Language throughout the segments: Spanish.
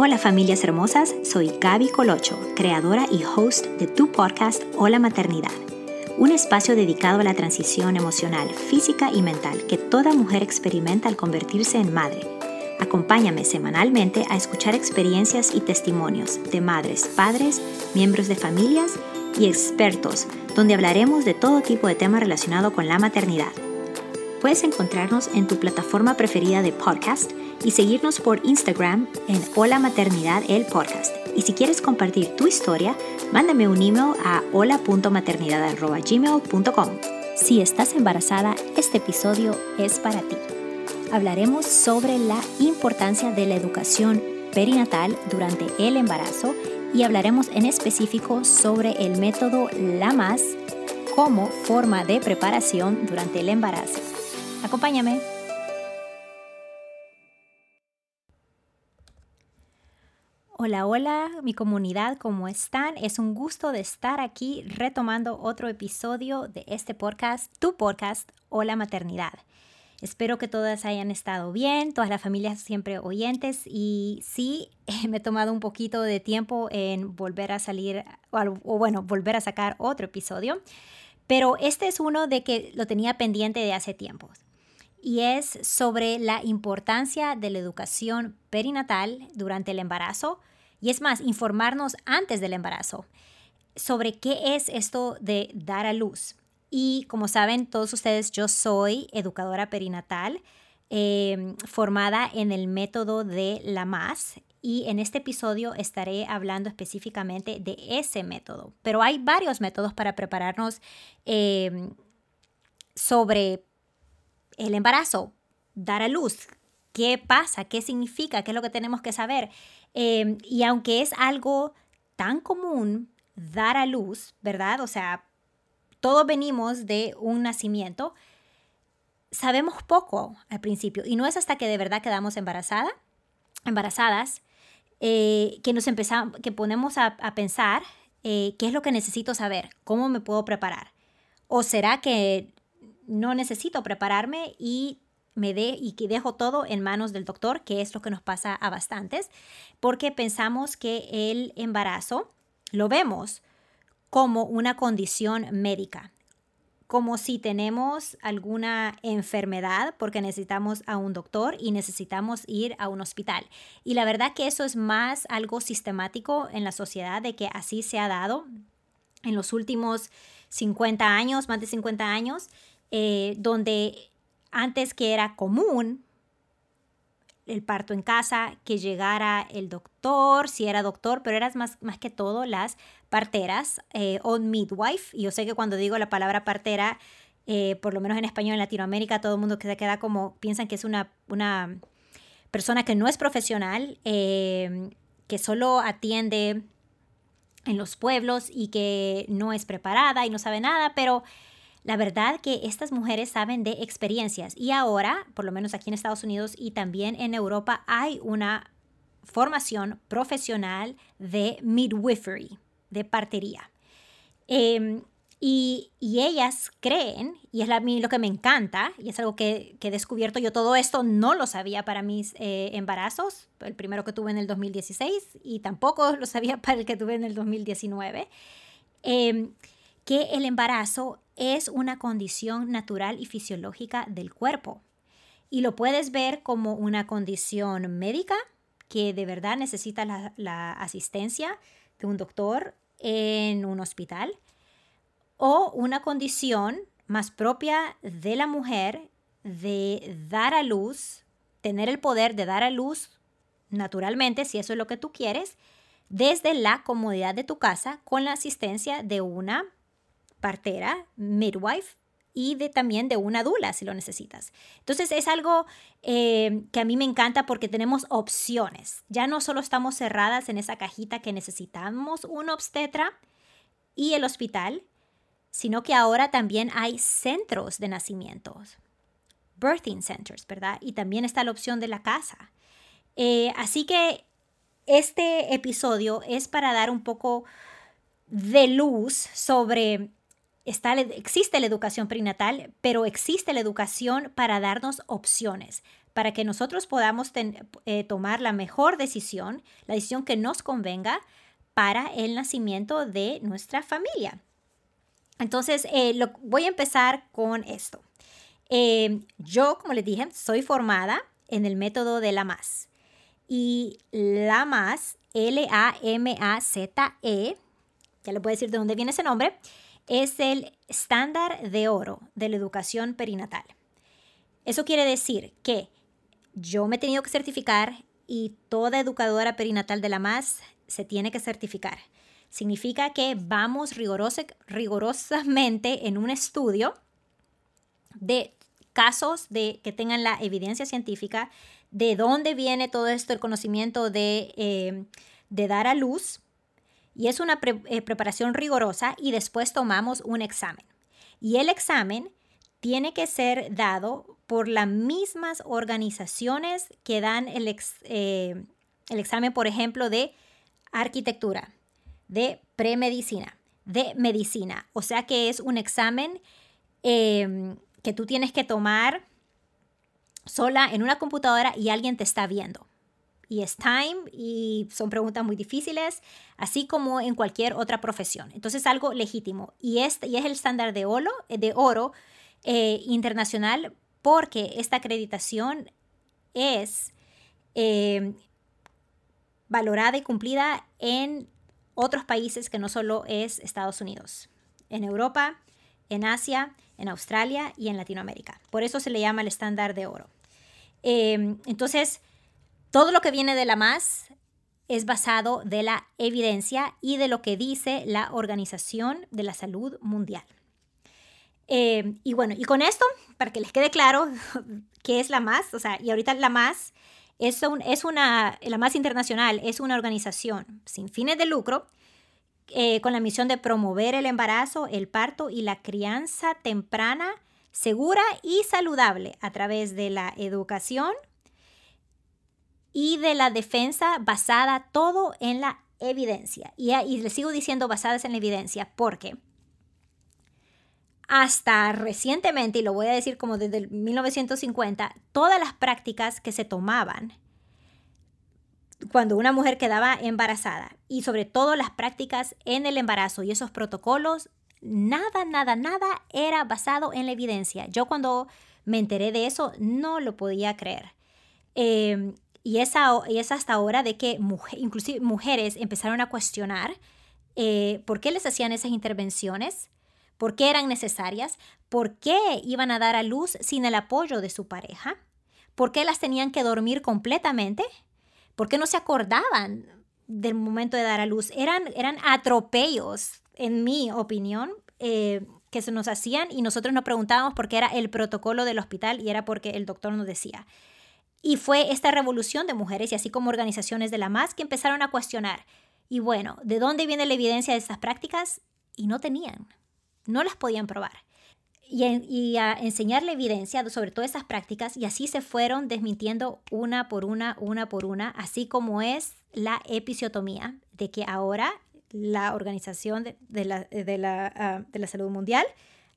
Hola familias hermosas, soy Gaby Colocho, creadora y host de tu podcast Hola Maternidad, un espacio dedicado a la transición emocional, física y mental que toda mujer experimenta al convertirse en madre. Acompáñame semanalmente a escuchar experiencias y testimonios de madres, padres, miembros de familias y expertos, donde hablaremos de todo tipo de temas relacionados con la maternidad. Puedes encontrarnos en tu plataforma preferida de podcast y seguirnos por Instagram en Hola Maternidad el Podcast. Y si quieres compartir tu historia, mándame un email a hola.maternidad.gmail.com. Si estás embarazada, este episodio es para ti. Hablaremos sobre la importancia de la educación perinatal durante el embarazo y hablaremos en específico sobre el método LAMAS como forma de preparación durante el embarazo. Acompáñame. Hola, hola, mi comunidad, ¿cómo están? Es un gusto de estar aquí retomando otro episodio de este podcast, tu podcast, Hola Maternidad. Espero que todas hayan estado bien, todas las familias siempre oyentes y sí, me he tomado un poquito de tiempo en volver a salir, o, bueno, volver a sacar otro episodio, pero este es uno de que lo tenía pendiente de hace tiempo y es sobre la importancia de la educación perinatal durante el embarazo y es más, informarnos antes del embarazo sobre qué es esto de dar a luz. Y como saben todos ustedes, yo soy educadora perinatal em, formada en el método de la MAS y en este episodio estaré hablando específicamente de ese método. Pero hay varios métodos para prepararnos em, sobre el embarazo, dar a luz, qué pasa, qué significa, qué es lo que tenemos que saber. Em, y aunque es algo tan común dar a luz, ¿verdad? O sea, todos venimos de un nacimiento, sabemos poco al principio. Y no es hasta que de verdad quedamos embarazada, embarazadas eh, que nos empezamos, que ponemos a, pensar eh, qué es lo que necesito saber, cómo me puedo preparar. ¿O será que no necesito prepararme y me dé y que dejo todo en manos del doctor, que es lo que nos pasa a bastantes, porque pensamos que el embarazo lo vemos como una condición médica, como si tenemos alguna enfermedad porque necesitamos a un doctor y necesitamos ir a un hospital. Y la verdad que eso es más algo sistemático en la sociedad de que así se ha dado en los últimos 50 años, más de 50 años, eh, donde antes que era común el parto en casa, que llegara el doctor, si era doctor, pero eras más, más que todo las parteras eh, o midwife. Y yo sé que cuando digo la palabra partera, eh, por lo menos en español en Latinoamérica, todo el mundo que se queda como, piensan que es una, una persona que no es profesional, eh, que solo atiende en los pueblos y que no es preparada y no sabe nada, pero la verdad que estas mujeres saben de experiencias y ahora, por lo menos aquí en Estados Unidos y también en Europa, hay una formación profesional de midwifery, de partería. Em, y, ellas creen, y es lo que me encanta, y es algo que, he descubierto, yo todo esto no lo sabía para mis eh, embarazos, el primero que tuve en el 2016 y tampoco lo sabía para el que tuve en el 2019, em, que el embarazo es una condición natural y fisiológica del cuerpo. Y lo puedes ver como una condición médica que de verdad necesita la, asistencia de un doctor en un hospital o una condición más propia de la mujer de dar a luz, tener el poder de dar a luz naturalmente, si eso es lo que tú quieres, desde la comodidad de tu casa con la asistencia de una partera, midwife y de, también de una dula si lo necesitas. Entonces es algo eh, que a mí me encanta porque tenemos opciones. Ya no solo estamos cerradas en esa cajita que necesitamos un obstetra y el hospital, sino que ahora también hay centros de nacimientos, birthing centers, ¿verdad? Y también está la opción de la casa. Eh, así que este episodio es para dar un poco de luz sobre existe la educación prenatal, pero existe la educación para darnos opciones, para que nosotros podamos eh, tomar la mejor decisión, la decisión que nos convenga para el nacimiento de nuestra familia. Entonces, eh, voy a empezar con esto. Eh, yo, como les dije, soy formada en el método de la MAS. Y la MAS, L-A-M-A-Z-E, ya le puedo decir de dónde viene ese nombre, es el estándar de oro de la educación perinatal. Eso quiere decir que yo me he tenido que certificar y toda educadora perinatal de la MAS se tiene que certificar. Significa que vamos rigurosamente en un estudio de casos de que tengan la evidencia científica de dónde viene todo esto, el conocimiento de, eh, de dar a luz. Y es una eh, preparación rigurosa y después tomamos un examen. Y el examen tiene que ser dado por las mismas organizaciones que dan el, eh, el examen, por ejemplo, de arquitectura, de premedicina, de medicina. O sea que es un examen em, que tú tienes que tomar sola en una computadora y alguien te está viendo. Y es time y son preguntas muy difíciles, así como en cualquier otra profesión. Entonces, algo legítimo. Y, este, y es el estándar de oro, de oro eh, internacional porque esta acreditación es em, valorada y cumplida en otros países que no solo es Estados Unidos, en Europa, en Asia, en Australia y en Latinoamérica. Por eso se le llama el estándar de oro. Entonces, todo lo que viene de la más es basado de la evidencia y de lo que dice la Organización de la Salud Mundial. Em, y bueno, y con esto, para que les quede claro qué es la más, o sea, y ahorita la más es, es una, la más internacional es una organización sin fines de lucro eh, con la misión de promover el embarazo, el parto y la crianza temprana, segura y saludable a través de la educación y de la defensa basada todo en la evidencia. Y, les sigo diciendo basadas en la evidencia porque hasta recientemente, y lo voy a decir como desde el 1950, todas las prácticas que se tomaban cuando una mujer quedaba embarazada y sobre todo las prácticas en el embarazo y esos protocolos, nada, nada, nada era basado en la evidencia. Yo cuando me enteré de eso no lo podía creer. Em, y, esa, y es hasta ahora de que inclusive mujeres empezaron a cuestionar eh, por qué les hacían esas intervenciones, por qué eran necesarias, por qué iban a dar a luz sin el apoyo de su pareja, por qué las tenían que dormir completamente ¿Por qué no se acordaban del momento de dar a luz? Eran, eran atropellos, en mi opinión, eh, que se nos hacían y nosotros nos preguntábamos por qué era el protocolo del hospital y era porque el doctor nos decía. Y fue esta revolución de mujeres y así como organizaciones de la MAS que empezaron a cuestionar. Y bueno, ¿de dónde viene la evidencia de estas prácticas? Y no tenían, no las podían probar y, a enseñarle evidencia sobre todas esas prácticas y así se fueron desmintiendo una por una, una por una, así como es la episiotomía, de que ahora la Organización de, la, de, la, ah, de la Salud Mundial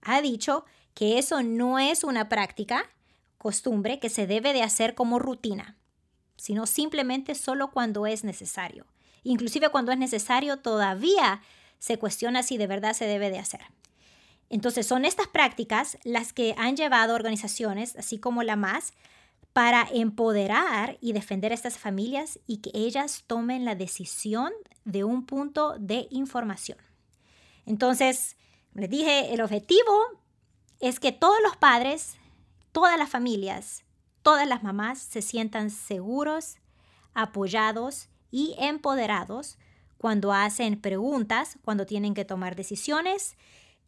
ha dicho que eso no es una práctica, costumbre, que se debe de hacer como rutina, sino simplemente solo cuando es necesario. Inclusive cuando es necesario todavía se cuestiona si de verdad se debe de hacer. Entonces son estas prácticas las que han llevado organizaciones, así como la MAS, para empoderar y defender a estas familias y que ellas tomen la decisión de un punto de información. Entonces, les dije, el objetivo es que todos los padres, todas las familias, todas las mamás se sientan seguros, apoyados y empoderados cuando hacen preguntas, cuando tienen que tomar decisiones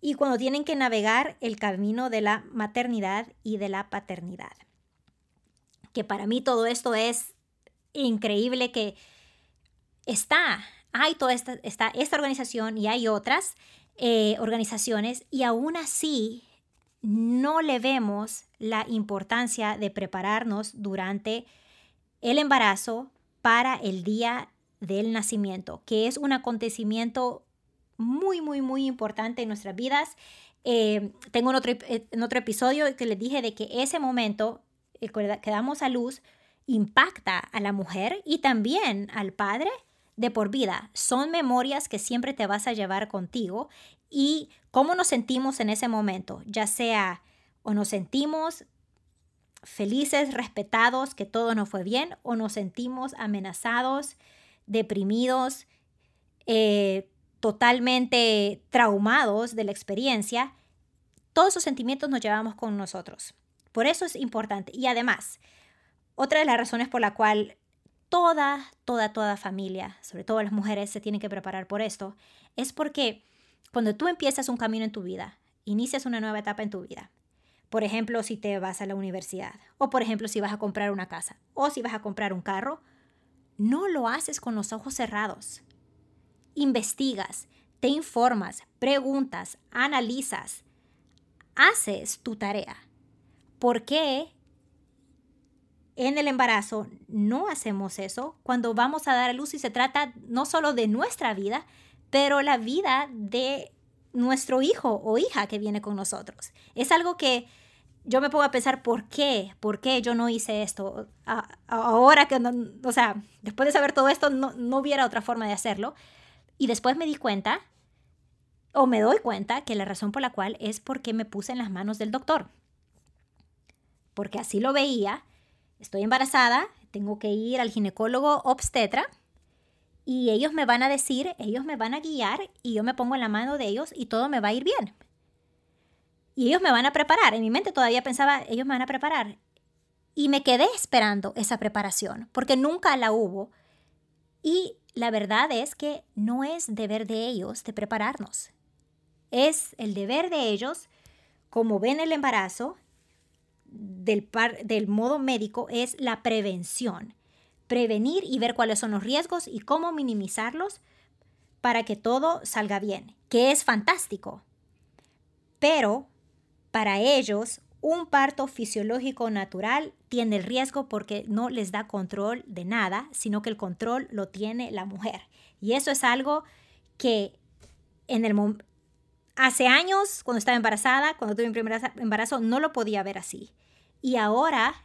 y cuando tienen que navegar el camino de la maternidad y de la paternidad. Que para mí todo esto es increíble que está, hay toda esta, esta organización y hay otras eh, organizaciones y aún así no le vemos la importancia de prepararnos durante el embarazo para el día del nacimiento, que es un acontecimiento muy, muy, muy importante en nuestras vidas. Eh, tengo en otro, en otro episodio que les dije de que ese momento que damos a luz impacta a la mujer y también al padre de por vida. Son memorias que siempre te vas a llevar contigo y cómo nos sentimos en ese momento, ya sea o nos sentimos felices, respetados, que todo nos fue bien, o nos sentimos amenazados, deprimidos, eh, totalmente traumados de la experiencia, todos esos sentimientos nos llevamos con nosotros. Por eso es importante. Y además, otra de las razones por la cual toda, toda, toda familia, sobre todo las mujeres, se tienen que preparar por esto, es porque cuando tú empiezas un camino en tu vida, inicias una nueva etapa en tu vida, por ejemplo, si te vas a la universidad, o por ejemplo, si vas a comprar una casa, o si vas a comprar un carro, no lo haces con los ojos cerrados. Investigas, te informas, preguntas, analizas, haces tu tarea. ¿Por qué en el embarazo no hacemos eso cuando vamos a dar a luz y se trata no solo de nuestra vida, pero la vida de nuestro hijo o hija que viene con nosotros. Es algo que yo me pongo a pensar, ¿por qué? ¿Por qué yo no hice esto? ahora que, no, o sea, después de saber todo esto, no, no hubiera otra forma de hacerlo. Y después me di cuenta, o me doy cuenta, que la razón por la cual es porque me puse en las manos del doctor. Porque así lo veía, estoy embarazada, tengo que ir al ginecólogo obstetra y ellos me van a decir, ellos me van a guiar y yo me pongo en la mano de ellos y todo me va a ir bien. Y ellos me van a preparar. En mi mente todavía pensaba, ellos me van a preparar. Y me quedé esperando esa preparación, porque nunca la hubo. Y la verdad es que no es deber de ellos de prepararnos. Es el deber de ellos, como ven el embarazo, del, del modo médico, es la prevención. Prevenir y ver cuáles son los riesgos y cómo minimizarlos para que todo salga bien, que es fantástico. Pero para ellos, un parto fisiológico natural tiene el riesgo porque no les da control de nada, sino que el control lo tiene la mujer. Y eso es algo que en el hace años, cuando estaba embarazada, cuando tuve mi primer embarazo, no lo podía ver así. Y ahora,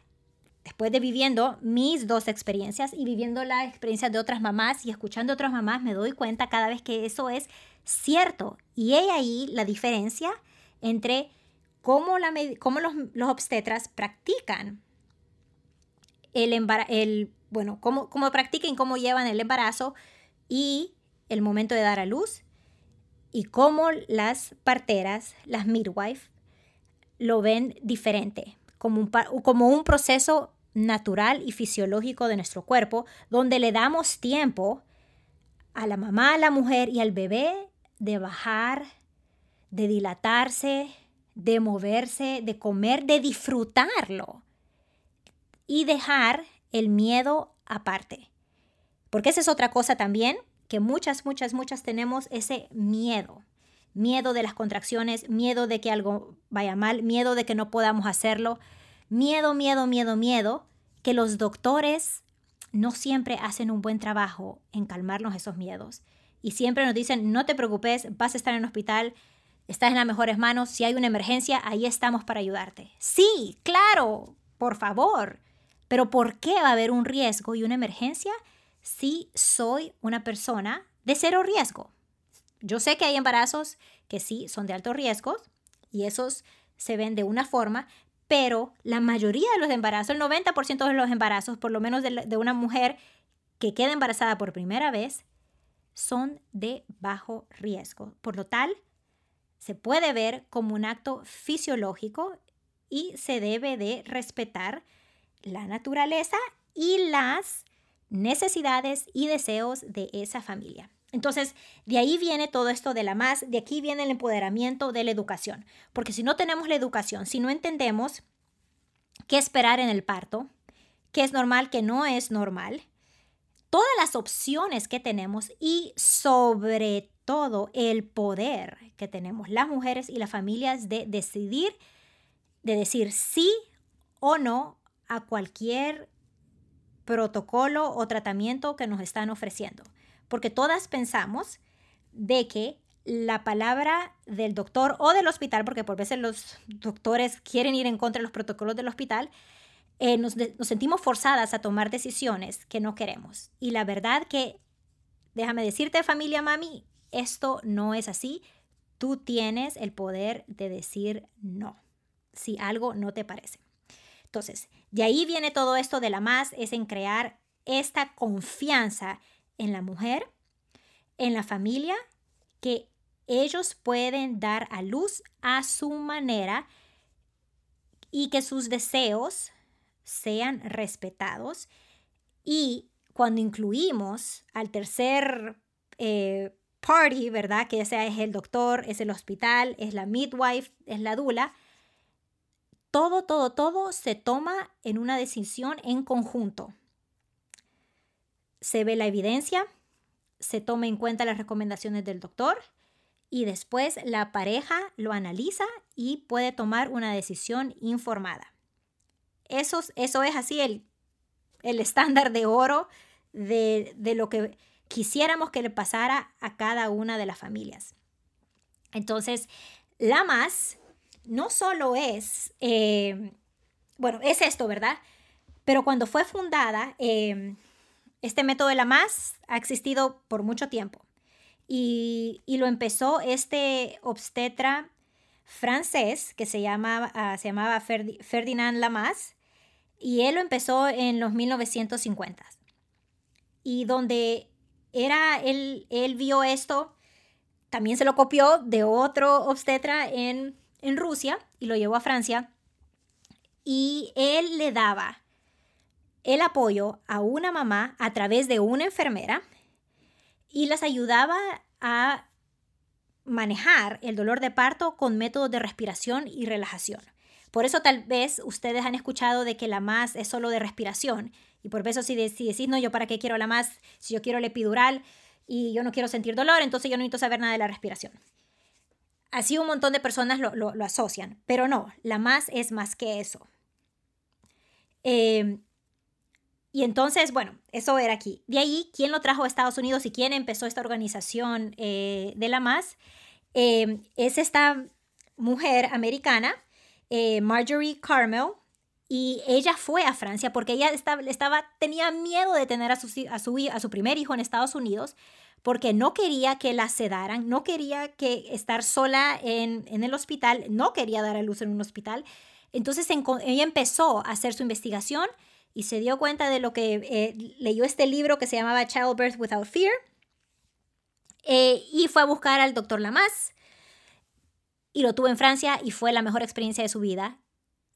después de viviendo mis dos experiencias y viviendo la experiencia de otras mamás y escuchando a otras mamás, me doy cuenta cada vez que eso es cierto. Y hay ahí la diferencia entre cómo, la, los, los, obstetras practican el, el bueno, cómo, cómo cómo llevan el embarazo y el momento de dar a luz y cómo las parteras, las midwives, lo ven diferente, como un, como un proceso natural y fisiológico de nuestro cuerpo, donde le damos tiempo a la mamá, a la mujer y al bebé de bajar, de dilatarse, de moverse, de comer, de disfrutarlo y dejar el miedo aparte. Porque esa es otra cosa también, que muchas, muchas, muchas tenemos ese miedo. Miedo de las contracciones, miedo de que algo vaya mal, miedo de que no podamos hacerlo. Miedo, miedo, miedo, miedo, que los doctores no siempre hacen un buen trabajo en calmarnos esos miedos. Y siempre nos dicen, no te preocupes, vas a estar en el hospital, estás en las mejores manos, si hay una emergencia, ahí estamos para ayudarte. Sí, claro, por favor. Pero ¿por qué va a haber un riesgo y una emergencia si soy una persona de cero riesgo? Yo sé que hay embarazos que sí son de alto riesgo y esos se ven de una forma, pero la mayoría de los embarazos, el 90% de los embarazos, por lo menos de, de una mujer que queda embarazada por primera vez, son de bajo riesgo. Por lo tal, se puede ver como un acto fisiológico y se debe de respetar la naturaleza y las necesidades y deseos de esa familia. Entonces, de ahí viene todo esto de la más, de aquí viene el empoderamiento de la educación, porque si no tenemos la educación, si no entendemos qué esperar en el parto, qué es normal, qué no es normal, todas las opciones que tenemos y sobre todo el poder que tenemos las mujeres y las familias de decidir, de decir sí o no a cualquier protocolo o tratamiento que nos están ofreciendo. Porque todas pensamos de que la palabra del doctor o del hospital, porque por veces los doctores quieren ir en contra de los protocolos del hospital, eh, nos, nos sentimos forzadas a tomar decisiones que no queremos. Y la verdad que, déjame decirte familia mami, esto no es así. Tú tienes el poder de decir no si algo no te parece. Entonces, de ahí viene todo esto de la más, es en crear esta confianza en la mujer, en la familia, que ellos pueden dar a luz a su manera y que sus deseos sean respetados. Y cuando incluimos al tercer eh, party, ¿verdad? Que ese es el doctor, es el hospital, es la midwife, es la dula. Todo, todo, todo se toma en una decisión en conjunto. Se ve la evidencia, se toma en cuenta las recomendaciones del doctor y después la pareja lo analiza y puede tomar una decisión informada. Eso, eso es así el, el estándar de oro de, de lo que quisiéramos que le pasara a cada una de las familias. Entonces, la más no solo es, eh, bueno, es esto, ¿verdad? Pero cuando fue fundada, eh, este método de la más ha existido por mucho tiempo. Y, lo empezó este obstetra francés que se, llama, ah, se llamaba Ferdinand Lamas y él lo empezó en los 1950. Y donde era, él, él vio esto, también se lo copió de otro obstetra en, en Rusia y lo llevó a Francia. Y él le daba el apoyo a una mamá a través de una enfermera y las ayudaba a manejar el dolor de parto con métodos de respiración y relajación. Por eso tal vez ustedes han escuchado de que la más es solo de respiración. Y por eso si, decís, no, yo para qué quiero la más, si yo quiero el epidural y yo no quiero sentir dolor, entonces yo no necesito saber nada de la respiración. Así un montón de personas lo, asocian, pero no, la más es más que eso. Eh, y entonces, bueno, eso era aquí. De ahí, ¿quién lo trajo a Estados Unidos y quién empezó esta organización eh, de la MAS? Eh, es esta mujer americana, eh, Marjorie Carmel, y ella fue a Francia porque ella estaba, tenía miedo de tener a su, a, su, a su primer hijo en Estados Unidos porque no quería que la sedaran, no quería que estar sola en, en el hospital, no quería dar a luz en un hospital. Entonces ella empezó a hacer su investigación y se dio cuenta de lo que eh, leyó este libro que se llamaba Childbirth Without Fear eh, y fue a buscar al doctor Lamas y lo tuvo en Francia y fue la mejor experiencia de su vida.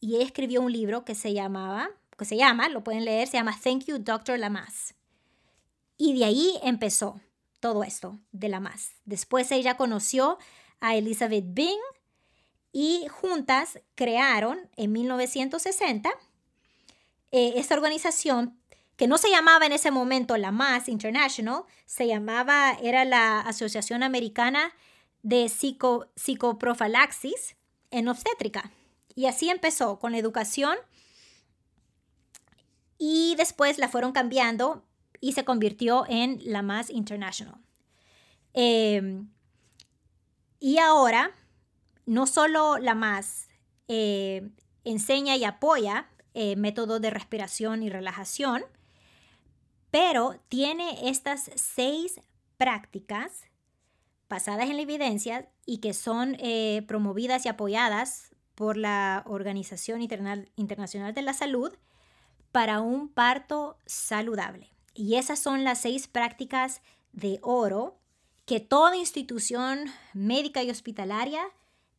Y escribió un libro que se llamaba, que se llama, lo pueden leer, se llama Thank You Dr. Lamas. Y de ahí empezó todo esto de Lamas. Después ella conoció a Elizabeth Bing y juntas crearon en 1960 eh, esta organización que no se llamaba en ese momento la MAS International, se llamaba, era la Asociación Americana de Psico, Psicoprofilaxis en Obstétrica. Y así empezó con la educación y después la fueron cambiando y se convirtió en la MAS International. Em, y ahora, no solo la MAS eh, enseña y apoya eh, método de respiración y relajación, pero tiene estas seis prácticas basadas en la evidencia y que son eh, promovidas y apoyadas por la Organización Internacional de la Salud para un parto saludable. Y esas son las seis prácticas de oro que toda institución médica y hospitalaria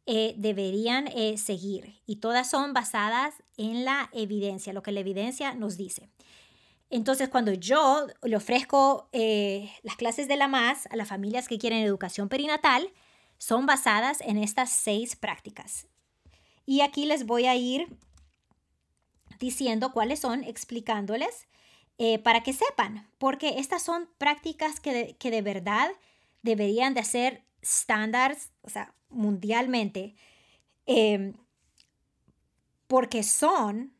eh, deberían eh, seguir y todas son basadas en la evidencia, lo que la evidencia nos dice. Entonces, cuando yo le ofrezco eh, las clases de la MAS a las familias que quieren educación perinatal, son basadas en estas seis prácticas. Y aquí les voy a ir diciendo cuáles son, explicándoles para que sepan, porque estas son prácticas que que de verdad deberían de ser estándares, o sea, mundialmente, em, porque son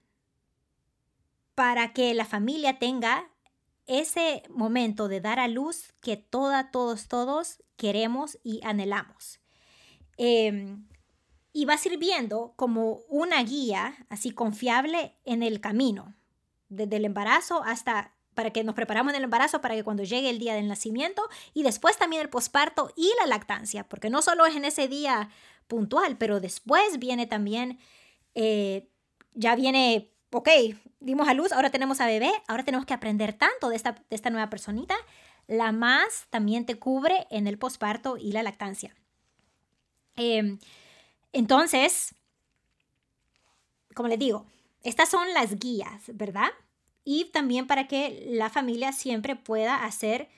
para que la familia tenga ese momento de dar a luz que toda, todos, todos queremos y anhelamos. Em, y va sirviendo como una guía así confiable en el camino, desde el embarazo hasta para que nos preparamos en el embarazo, para que cuando llegue el día del nacimiento y después también el posparto y la lactancia, porque no solo es en ese día puntual, pero después viene también, eh, ya viene, ok, dimos a luz, ahora tenemos a bebé, ahora tenemos que aprender tanto de esta, nueva personita. La más también te cubre en el posparto y la lactancia. Eh, entonces, como les digo, estas son las guías, ¿verdad? Y también para que la familia siempre pueda hacer,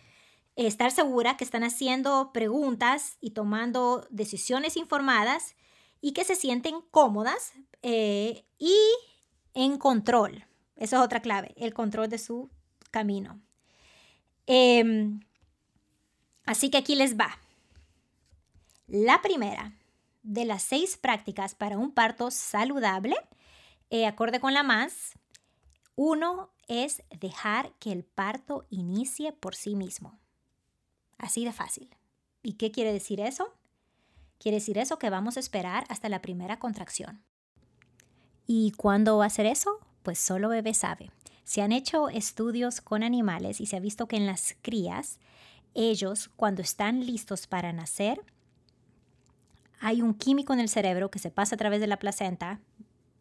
estar segura que están haciendo preguntas y tomando decisiones informadas y que se sienten cómodas eh, y en control. Esa es otra clave, el control de su camino. Em, así que aquí les va. La primera de las seis prácticas para un parto saludable, eh, acorde con la más, uno es dejar que el parto inicie por sí mismo. Así de fácil. ¿Y qué quiere decir eso? Quiere decir eso que vamos a esperar hasta la primera contracción. ¿Y cuándo va a ser eso? Pues solo bebé sabe. Se han hecho estudios con animales y se ha visto que en las crías, ellos cuando están listos para nacer, hay un químico en el cerebro que se pasa a través de la placenta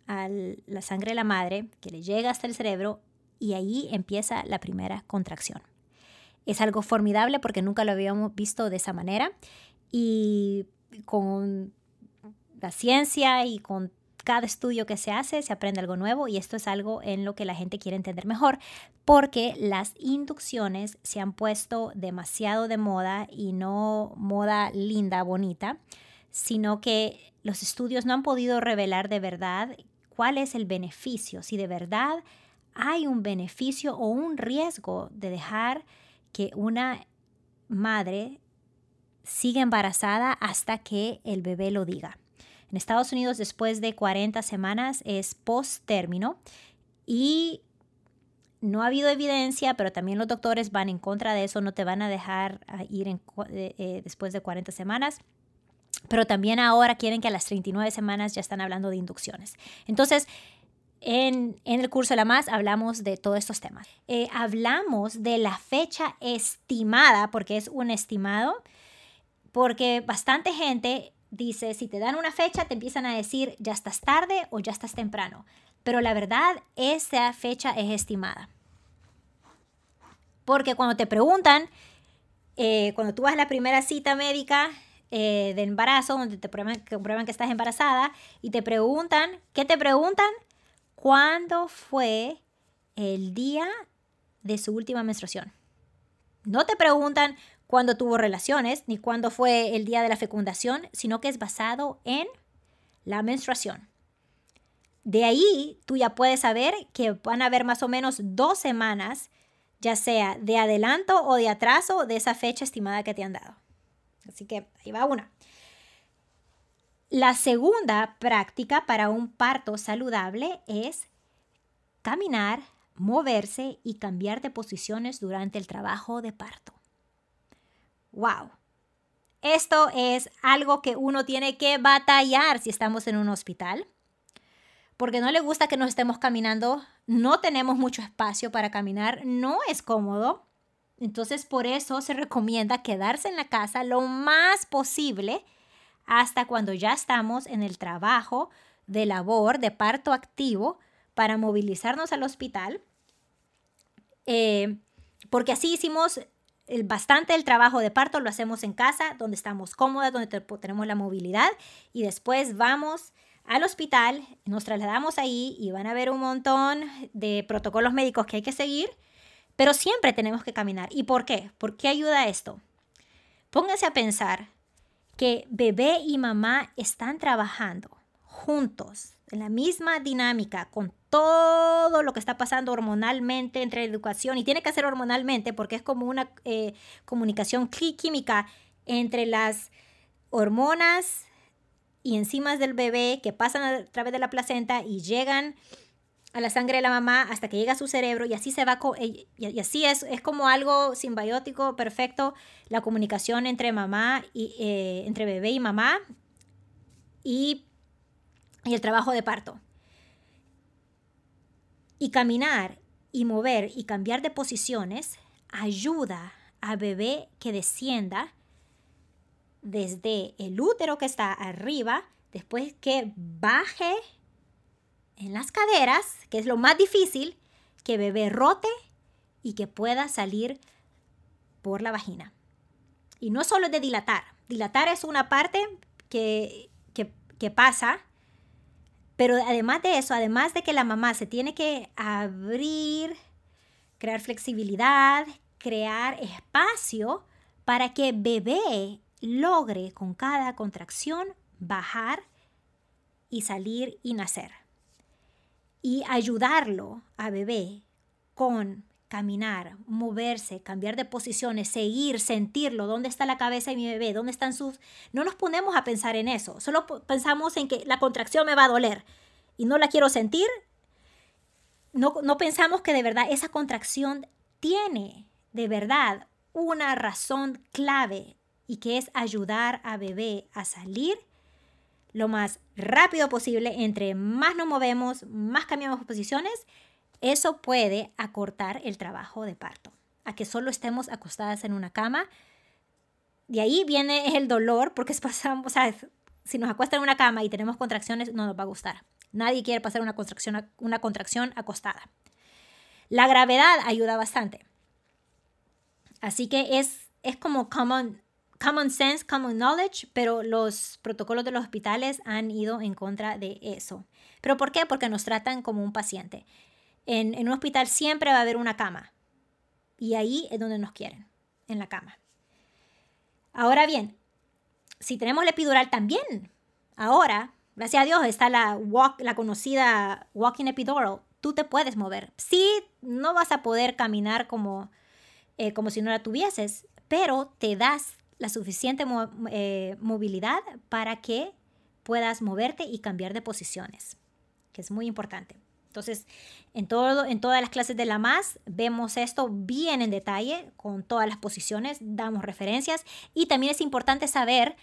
a la sangre de la madre, que le llega hasta el cerebro y ahí empieza la primera contracción. Es algo formidable porque nunca lo habíamos visto de esa manera y con la ciencia y con cada estudio que se hace se aprende algo nuevo y esto es algo en lo que la gente quiere entender mejor porque las inducciones se han puesto demasiado de moda y no moda linda, bonita sino que los estudios no han podido revelar de verdad cuál es el beneficio, si de verdad hay un beneficio o un riesgo de dejar que una madre siga embarazada hasta que el bebé lo diga. En Estados Unidos después de 40 semanas es post término y no ha habido evidencia, pero también los doctores van en contra de eso, no te van a dejar ir eh, eh, después de 40 semanas pero también ahora quieren que a las 39 semanas ya están hablando de inducciones. Entonces, en, el curso de la más hablamos de todos estos temas. Eh, hablamos de la fecha estimada, porque es un estimado, porque bastante gente dice, si te dan una fecha, te empiezan a decir, ya estás tarde o ya estás temprano. Pero la verdad, esa fecha es estimada. Porque cuando te preguntan, eh, cuando tú vas a la primera cita médica, eh, de embarazo, donde te prueban, que prueban que estás embarazada y te preguntan, ¿qué te preguntan? ¿Cuándo fue el día de su última menstruación? No te preguntan cuándo tuvo relaciones ni cuándo fue el día de la fecundación, sino que es basado en la menstruación. De ahí tú ya puedes saber que van a haber más o menos dos semanas, ya sea de adelanto o de atraso de esa fecha estimada que te han dado. Así que ahí va una. La segunda práctica para un parto saludable es caminar, moverse y cambiar de posiciones durante el trabajo de parto. ¡Wow! Esto es algo que uno tiene que batallar si estamos en un hospital, porque no le gusta que nos estemos caminando, no tenemos mucho espacio para caminar, no es cómodo. Entonces, por eso se recomienda quedarse en la casa lo más posible hasta cuando ya estamos en el trabajo de labor, de parto activo, para movilizarnos al hospital. Eh, porque así hicimos el, bastante del trabajo de parto, lo hacemos en casa, donde estamos cómodas, donde tenemos la movilidad, y después vamos al hospital, nos trasladamos ahí y van a ver un montón de protocolos médicos que hay que seguir pero siempre tenemos que caminar. ¿Y por qué? ¿Por qué ayuda esto? Póngase a pensar que bebé y mamá están trabajando juntos, en la misma dinámica, con todo lo que está pasando hormonalmente entre educación, y tiene que ser hormonalmente porque es como una eh, comunicación química entre las hormonas y enzimas del bebé que pasan a través de la placenta y llegan a la sangre de la mamá hasta que llega a su cerebro y así se va, y, así es, es como algo simbiótico, perfecto, la comunicación entre mamá y, eh, entre bebé y mamá. Y y el trabajo de parto. Y caminar y mover y cambiar de posiciones ayuda a bebé que descienda desde el útero que está arriba, después que baje en las caderas, que es lo más difícil, que bebé rote y que pueda salir por la vagina. Y no solo de dilatar. Dilatar es una parte que, que pasa, pero además de eso, además de que la mamá se tiene que abrir, crear flexibilidad, crear espacio para que bebé logre con cada contracción bajar y salir y nacer. Y ayudarlo a bebé con caminar, moverse, cambiar de posiciones, seguir, sentirlo, dónde está la cabeza de mi bebé, dónde están sus... No nos ponemos a pensar en eso, solo pensamos en que la contracción me va a doler y no la quiero sentir. No, no pensamos que de verdad esa contracción tiene de verdad una razón clave y que es ayudar a bebé a salir lo más rápido posible. Entre más nos movemos, más cambiamos posiciones, eso puede acortar el trabajo de parto. A que solo estemos acostadas en una cama. De ahí viene el dolor, porque pasamos, o sea, si nos acuestan en una cama y tenemos contracciones, no nos va a gustar. Nadie quiere pasar una contracción, una contracción acostada. La gravedad ayuda bastante. Así que es, es como common, common sense, common knowledge, pero los protocolos de los hospitales han ido en contra de eso. ¿Pero por qué? Porque nos tratan como un paciente. En, un hospital siempre va a haber una cama. Y ahí es donde nos quieren, en la cama. Ahora bien, si tenemos la epidural también, ahora, gracias a Dios, está la, walk, la conocida walking epidural. Tú te puedes mover. Sí, no vas a poder caminar como, eh, como si no la tuvieses, pero te das la suficiente eh, movilidad para que puedas moverte y cambiar de posiciones, que es muy importante. Entonces, en, todo, en todas las clases de la MAS vemos esto bien en detalle, con todas las posiciones, damos referencias y también es importante saber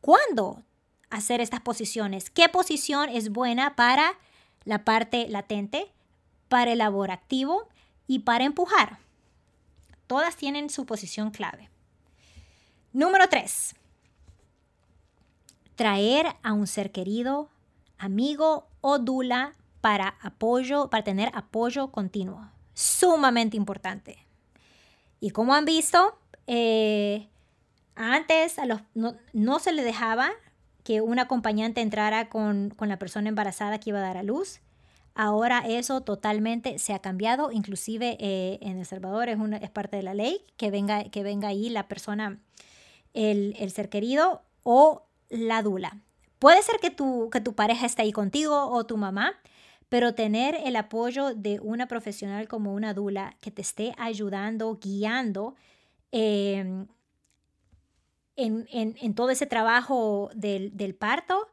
cuándo hacer estas posiciones, qué posición es buena para la parte latente, para el labor activo y para empujar. Todas tienen su posición clave. Número 3. Traer a un ser querido, amigo o dula para apoyo, para tener apoyo continuo. Sumamente importante. Y como han visto, eh, antes a los, no, se le dejaba que un acompañante entrara con, la persona embarazada que iba a dar a luz. Ahora eso totalmente se ha cambiado, inclusive eh, en El Salvador es, una, es parte de la ley que venga, que venga ahí la persona, el, el ser querido o la dula. Puede ser que tu, que tu pareja esté ahí contigo o tu mamá, pero tener el apoyo de una profesional como una dula que te esté ayudando, guiando em, en, todo ese trabajo del, parto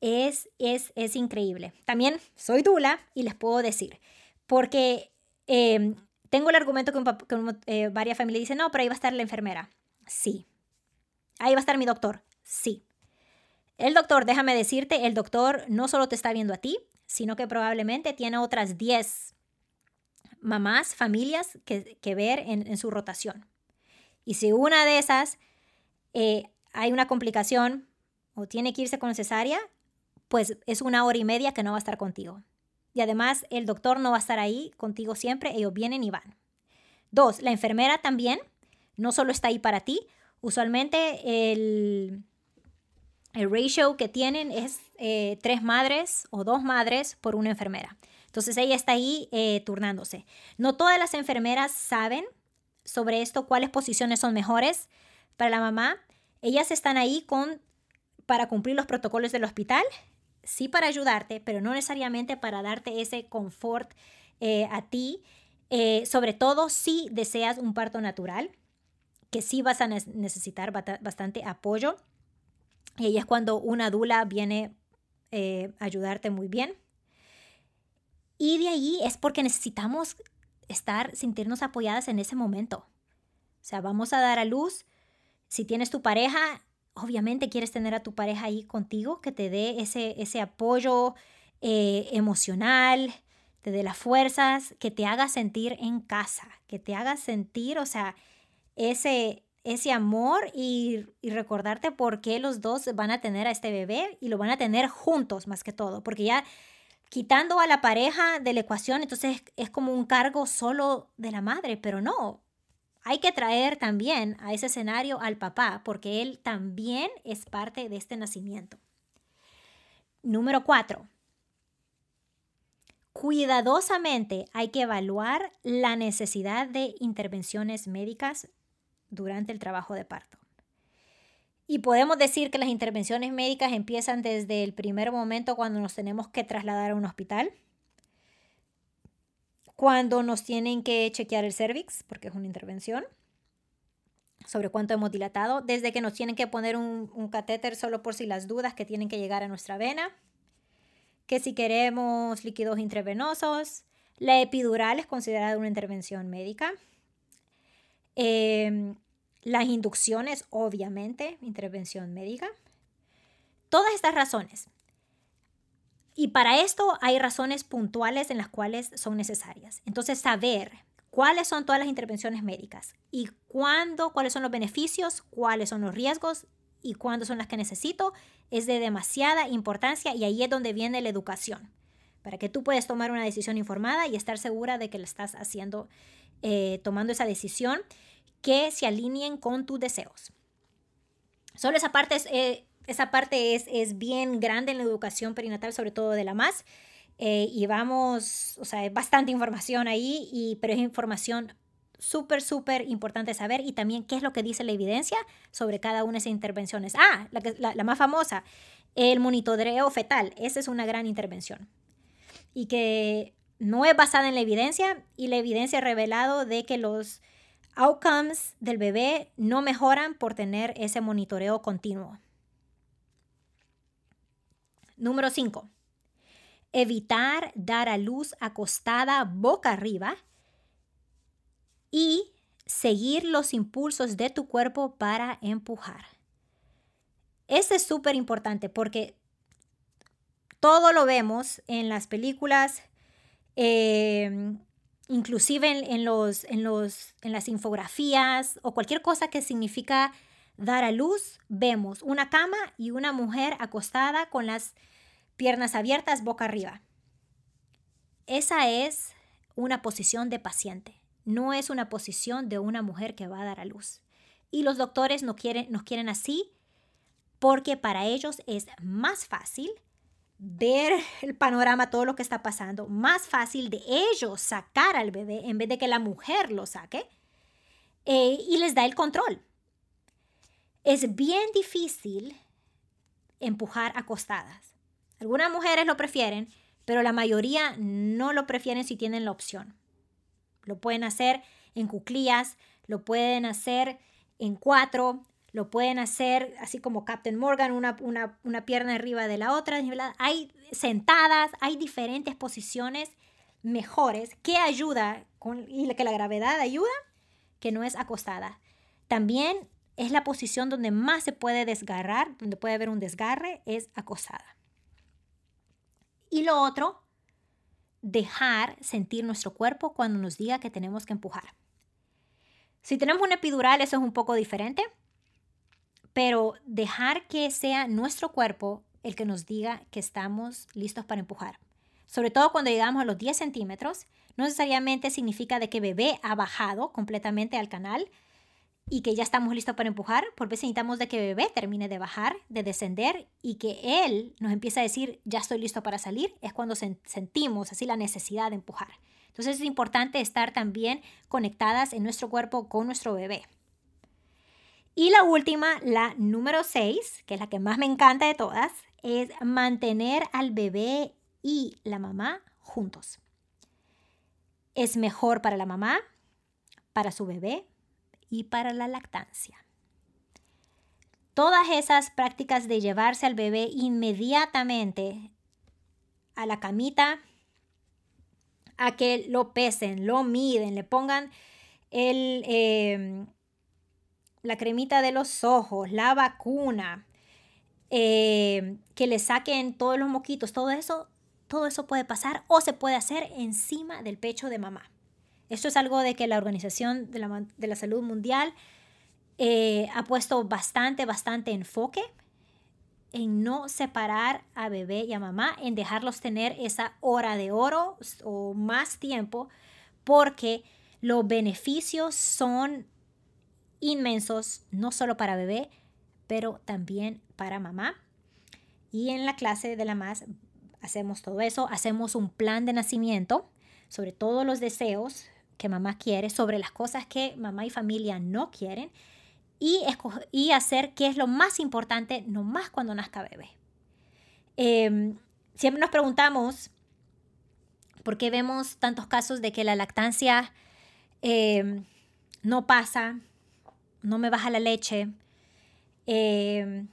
es, es, es, increíble. También soy dula y les puedo decir, porque em, tengo el argumento que, eh, varias familias dicen, no, pero ahí va a estar la enfermera. Sí. Ahí va a estar mi doctor. Sí. El doctor, déjame decirte, el doctor no solo te está viendo a ti, sino que probablemente tiene otras 10 mamás, familias que, ver en, su rotación. Y si una de esas eh, hay una complicación o tiene que irse con cesárea, pues es una hora y media que no va a estar contigo. Y además el doctor no va a estar ahí contigo siempre, ellos vienen y van. Dos, la enfermera también no solo está ahí para ti, usualmente el, el ratio que tienen es eh, tres madres o dos madres por una enfermera. Entonces ella está ahí eh, turnándose. No todas las enfermeras saben sobre esto, cuáles posiciones son mejores para la mamá. Ellas están ahí con, para cumplir los protocolos del hospital, sí para ayudarte, pero no necesariamente para darte ese confort eh, a ti, sobre todo si deseas un parto natural, que sí vas a necesitar bastante apoyo y ahí es cuando una dula viene eh, a ayudarte muy bien. Y de ahí es porque necesitamos estar, sentirnos apoyadas en ese momento. O sea, vamos a dar a luz. Si tienes tu pareja, obviamente quieres tener a tu pareja ahí contigo, que te dé ese, ese apoyo eh, emocional, te dé las fuerzas, que te haga sentir en casa, que te haga sentir, o sea, ese, ese amor y, y, recordarte por qué los dos van a tener a este bebé y lo van a tener juntos más que todo, porque ya quitando a la pareja de la ecuación, entonces es como un cargo solo de la madre, pero no, hay que traer también a ese escenario al papá, porque él también es parte de este nacimiento. Número cuatro. Cuidadosamente hay que evaluar la necesidad de intervenciones médicas durante el trabajo de parto. Y podemos decir que las intervenciones médicas empiezan desde el primer momento cuando nos tenemos que trasladar a un hospital, cuando nos tienen que chequear el cervix, porque es una intervención, sobre cuánto hemos dilatado, desde que nos tienen que poner un, un catéter solo por si las dudas que tienen que llegar a nuestra vena, que si queremos líquidos intravenosos, la epidural es considerada una intervención médica. Em, las inducciones, obviamente, intervención médica. Todas estas razones y para esto hay razones puntuales en las cuales son necesarias. Entonces, saber cuáles son todas las intervenciones médicas y cuándo, cuáles son los beneficios, cuáles son los riesgos y cuándo son las que necesito es de demasiada importancia y ahí es donde viene la educación, para que tú puedas tomar una decisión informada y estar segura de que lo estás haciendo, eh, tomando esa decisión que se alineen con tus deseos. Solo esa parte es... Eh, esa parte es, es bien grande en la educación perinatal, sobre todo de la más. Eh, y vamos, o sea, es bastante información ahí, y, pero es información súper, súper importante saber y también qué es lo que dice la evidencia sobre cada una de esas intervenciones. Ah, la, la, la más famosa, el monitoreo fetal. Esa es una gran intervención. Y que no es basada en la evidencia y la evidencia ha revelado de que los outcomes del bebé no mejoran por tener ese monitoreo continuo. Número 5. Evitar dar a luz acostada boca arriba y seguir los impulsos de tu cuerpo para empujar. Este es súper importante porque todo lo vemos en las películas, em, inclusive en, los, en, los, en las infografías o cualquier cosa que significa dar a luz, vemos una cama y una mujer acostada con las piernas abiertas boca arriba. Esa es una posición de paciente, no es una posición de una mujer que va a dar a luz. Y los doctores no quieren, nos quieren así porque para ellos es más fácil ver el panorama, todo lo que está pasando, más fácil de ellos sacar al bebé en vez de que la mujer lo saque eh, y les da el control. Es bien difícil empujar acostadas. Algunas mujeres lo prefieren, pero la mayoría no lo prefieren si tienen la opción. Lo pueden hacer en cuclillas, lo pueden hacer en cuatro, lo pueden hacer así como Captain Morgan, una, una, pierna arriba de la otra. Hay sentadas, hay diferentes posiciones mejores que ayuda con, y que la gravedad ayuda, que no es acostada. También es la posición donde más se puede desgarrar, donde puede haber un desgarre, es acostada. Y lo otro, dejar sentir nuestro cuerpo cuando nos diga que tenemos que empujar. Si tenemos una epidural, eso es un poco diferente, pero dejar que sea nuestro cuerpo el que nos diga que estamos listos para empujar. Sobre todo cuando llegamos a los 10 centímetros, no necesariamente significa de que bebé ha bajado completamente al canal, y que ya estamos listos para empujar, por veces necesitamos de que bebé termine de bajar, de descender y que él nos empiece a decir, ya estoy listo para salir, es cuando sentimos así la necesidad de empujar. Entonces es importante estar también conectadas en nuestro cuerpo con nuestro bebé. Y la última, la número 6, que es la que más me encanta de todas, es mantener al bebé y la mamá juntos. Es mejor para la mamá, para su bebé, y para la lactancia. Todas esas prácticas de llevarse al bebé inmediatamente a la camita, a que lo pesen, lo miden, le pongan el, em, la cremita de los ojos, la vacuna, eh, que le saquen todos los moquitos, todo eso, todo eso puede pasar o se puede hacer encima del pecho de mamá. Esto es algo de que la Organización de la, Salud Mundial eh, ha puesto bastante, bastante enfoque en no separar a bebé y a mamá, en dejarlos tener esa hora de oro o más tiempo, porque los beneficios son inmensos, no solo para bebé, pero también para mamá. Y en la clase de la más hacemos todo eso, hacemos un plan de nacimiento sobre todos los deseos que mamá quiere, sobre las cosas que mamá y familia no quieren y, y hacer qué es lo más importante, no más cuando nazca bebé. Em, siempre nos preguntamos por qué vemos tantos casos de que la lactancia em, no pasa, no me baja la leche, em,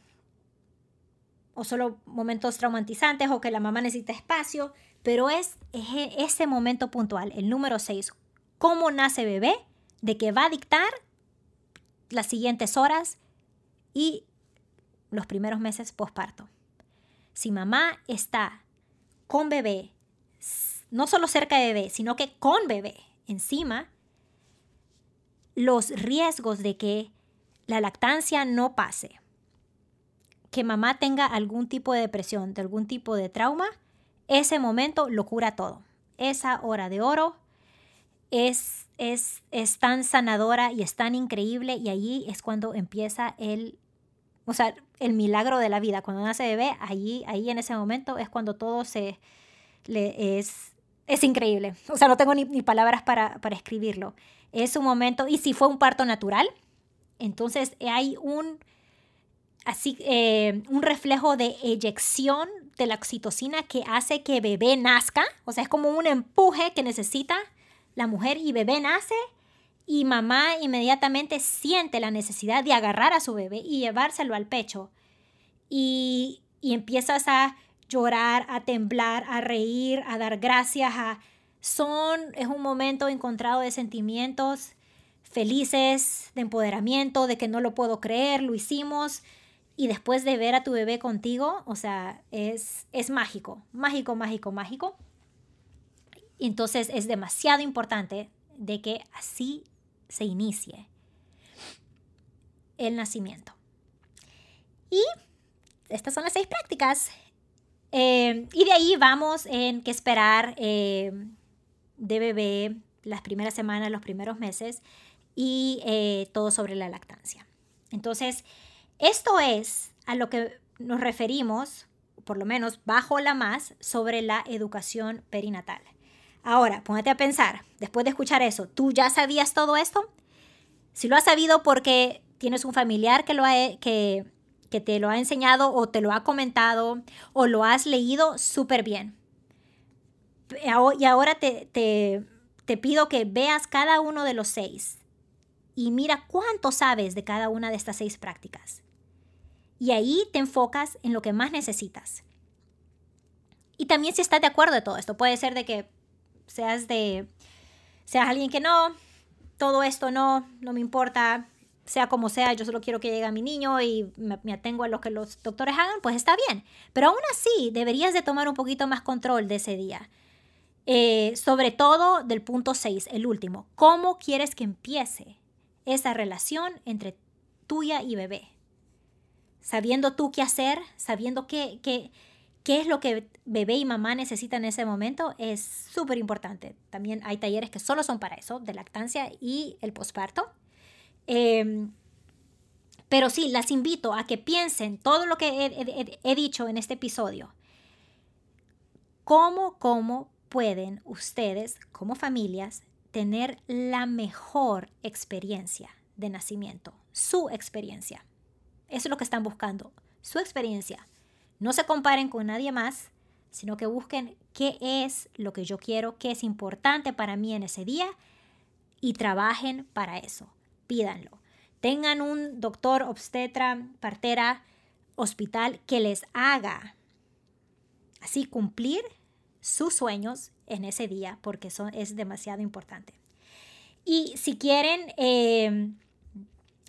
o solo momentos traumatizantes o que la mamá necesita espacio, pero es, es ese momento puntual, el número 6, cómo nace bebé, de que va a dictar las siguientes horas y los primeros meses posparto. Si mamá está con bebé, no solo cerca de bebé, sino que con bebé encima, los riesgos de que la lactancia no pase, que mamá tenga algún tipo de depresión, de algún tipo de trauma, ese momento lo cura todo. Esa hora de oro es, es, es tan sanadora y es tan increíble y allí es cuando empieza el, o sea, el milagro de la vida. Cuando nace bebé, allí, ahí en ese momento es cuando todo se, le, es, es increíble. O sea, no tengo ni, ni palabras para, para escribirlo. Es un momento, y si fue un parto natural, entonces hay un, así, eh, un reflejo de eyección de la oxitocina que hace que bebé nazca. O sea, es como un empuje que necesita la mujer y bebé nace y mamá inmediatamente siente la necesidad de agarrar a su bebé y llevárselo al pecho. Y, y empiezas a llorar, a temblar, a reír, a dar gracias, a... Son, es un momento encontrado de sentimientos felices, de empoderamiento, de que no lo puedo creer, lo hicimos. Y después de ver a tu bebé contigo, o sea, es, es mágico, mágico, mágico, mágico. Entonces es demasiado importante de que así se inicie el nacimiento. Y estas son las seis prácticas. Eh, y de ahí vamos en qué esperar eh, de bebé las primeras semanas, los primeros meses y eh, todo sobre la lactancia. Entonces, esto es a lo que nos referimos, por lo menos bajo la más, sobre la educación perinatal. Ahora, póngate a pensar, después de escuchar eso, ¿tú ya sabías todo esto? Si lo has sabido porque tienes un familiar que, lo que, que te lo ha enseñado o te lo ha comentado o lo has leído, súper bien. Y ahora te, te, te pido que veas cada uno de los seis y mira cuánto sabes de cada una de estas seis prácticas. Y ahí te enfocas en lo que más necesitas. Y también si estás de acuerdo de todo esto, puede ser de que seas de, seas alguien que no, todo esto no, no me importa, sea como sea, yo solo quiero que llegue a mi niño y me, atengo a lo que los doctores hagan, pues está bien. Pero aún así, deberías de tomar un poquito más control de ese día. Eh, sobre todo del punto 6, el último. ¿Cómo quieres que empiece esa relación entre tuya y bebé? Sabiendo tú qué hacer, sabiendo qué, qué, qué es lo que bebé y mamá necesitan en ese momento es súper importante. También hay talleres que solo son para eso, de lactancia y el posparto. Em, pero sí, las invito a que piensen todo lo que he, he dicho en este episodio. ¿Cómo, cómo pueden ustedes, como familias, tener la mejor experiencia de nacimiento? Su experiencia. Eso es lo que están buscando. Su experiencia no se comparen con nadie más, sino que busquen qué es lo que yo quiero, qué es importante para mí en ese día y trabajen para eso. Pídanlo. Tengan un doctor, obstetra, partera, hospital que les haga así cumplir sus sueños en ese día porque eso es demasiado importante. Y si quieren eh,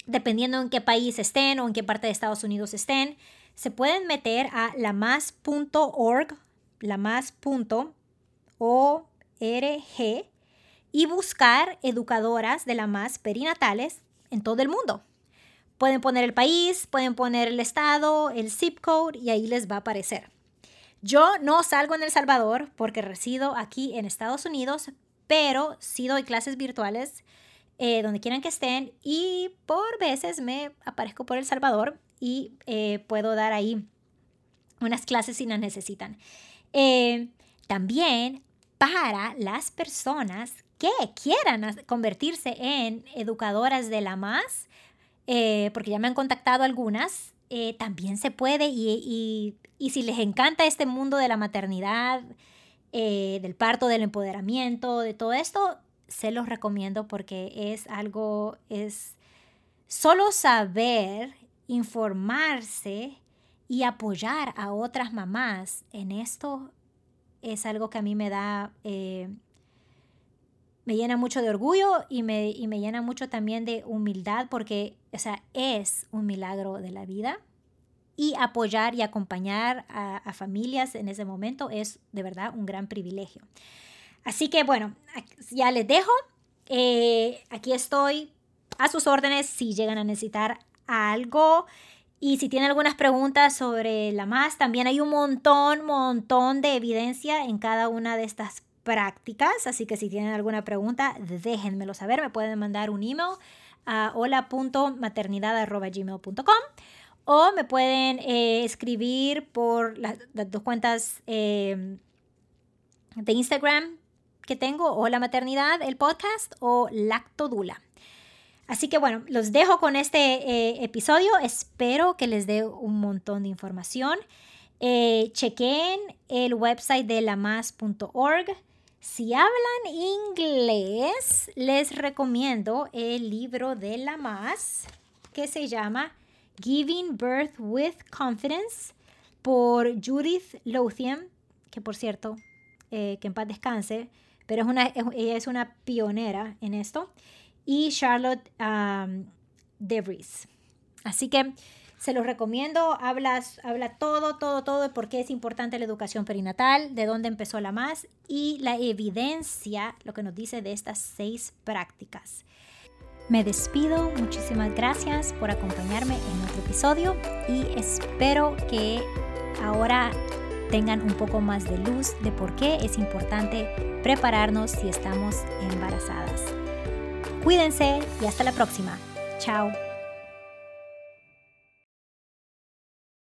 dependiendo en qué país estén o en qué parte de Estados Unidos estén, se pueden meter a lamas.org, lamas.org y buscar educadoras de la más perinatales en todo el mundo. Pueden poner el país, pueden poner el estado, el zip code y ahí les va a aparecer. Yo no salgo en El Salvador porque resido aquí en Estados Unidos, pero sí doy clases virtuales eh, donde quieran que estén y por veces me aparezco por El Salvador y eh, puedo dar ahí unas clases si las necesitan. Eh, también para las personas que quieran convertirse en educadoras de la más, porque ya me han contactado algunas, también se puede y, y, si les encanta este mundo de la maternidad, del parto, del empoderamiento, de todo esto, se los recomiendo porque es algo, es solo saber, informarse y apoyar a otras mamás en esto es algo que a mí me da, eh, me llena mucho de orgullo y me, y me llena mucho también de humildad porque, o sea, es un milagro de la vida y apoyar y acompañar a, familias en ese momento es de verdad un gran privilegio. Así que bueno, ya les dejo. Eh, aquí estoy a sus órdenes si llegan a necesitar algo. Y si tienen algunas preguntas sobre la más, también hay un montón, montón de evidencia en cada una de estas prácticas. Así que si tienen alguna pregunta, déjenmelo saber. Me pueden mandar un email a hola.maternidad.gmail.com o me pueden eh, escribir por las, dos cuentas eh, de Instagram que tengo, o la maternidad, el podcast, o Lactodula. Así que bueno, los dejo con este eh, episodio. Espero que les dé un montón de información. Eh, chequen el website de lamas.org. Si hablan inglés, les recomiendo el libro de la más que se llama Giving Birth with Confidence por Judith Lothian, que por cierto, eh, que en paz descanse, pero es una, ella es una pionera en esto, y Charlotte um, DeVries. Así que se los recomiendo, habla, habla todo, todo, todo de por qué es importante la educación perinatal, de dónde empezó la más y la evidencia, lo que nos dice de estas seis prácticas. Me despido, muchísimas gracias por acompañarme en otro episodio y espero que ahora tengan un poco más de luz de por qué es importante prepararnos si estamos embarazadas. Cuídense y hasta la próxima. Chao.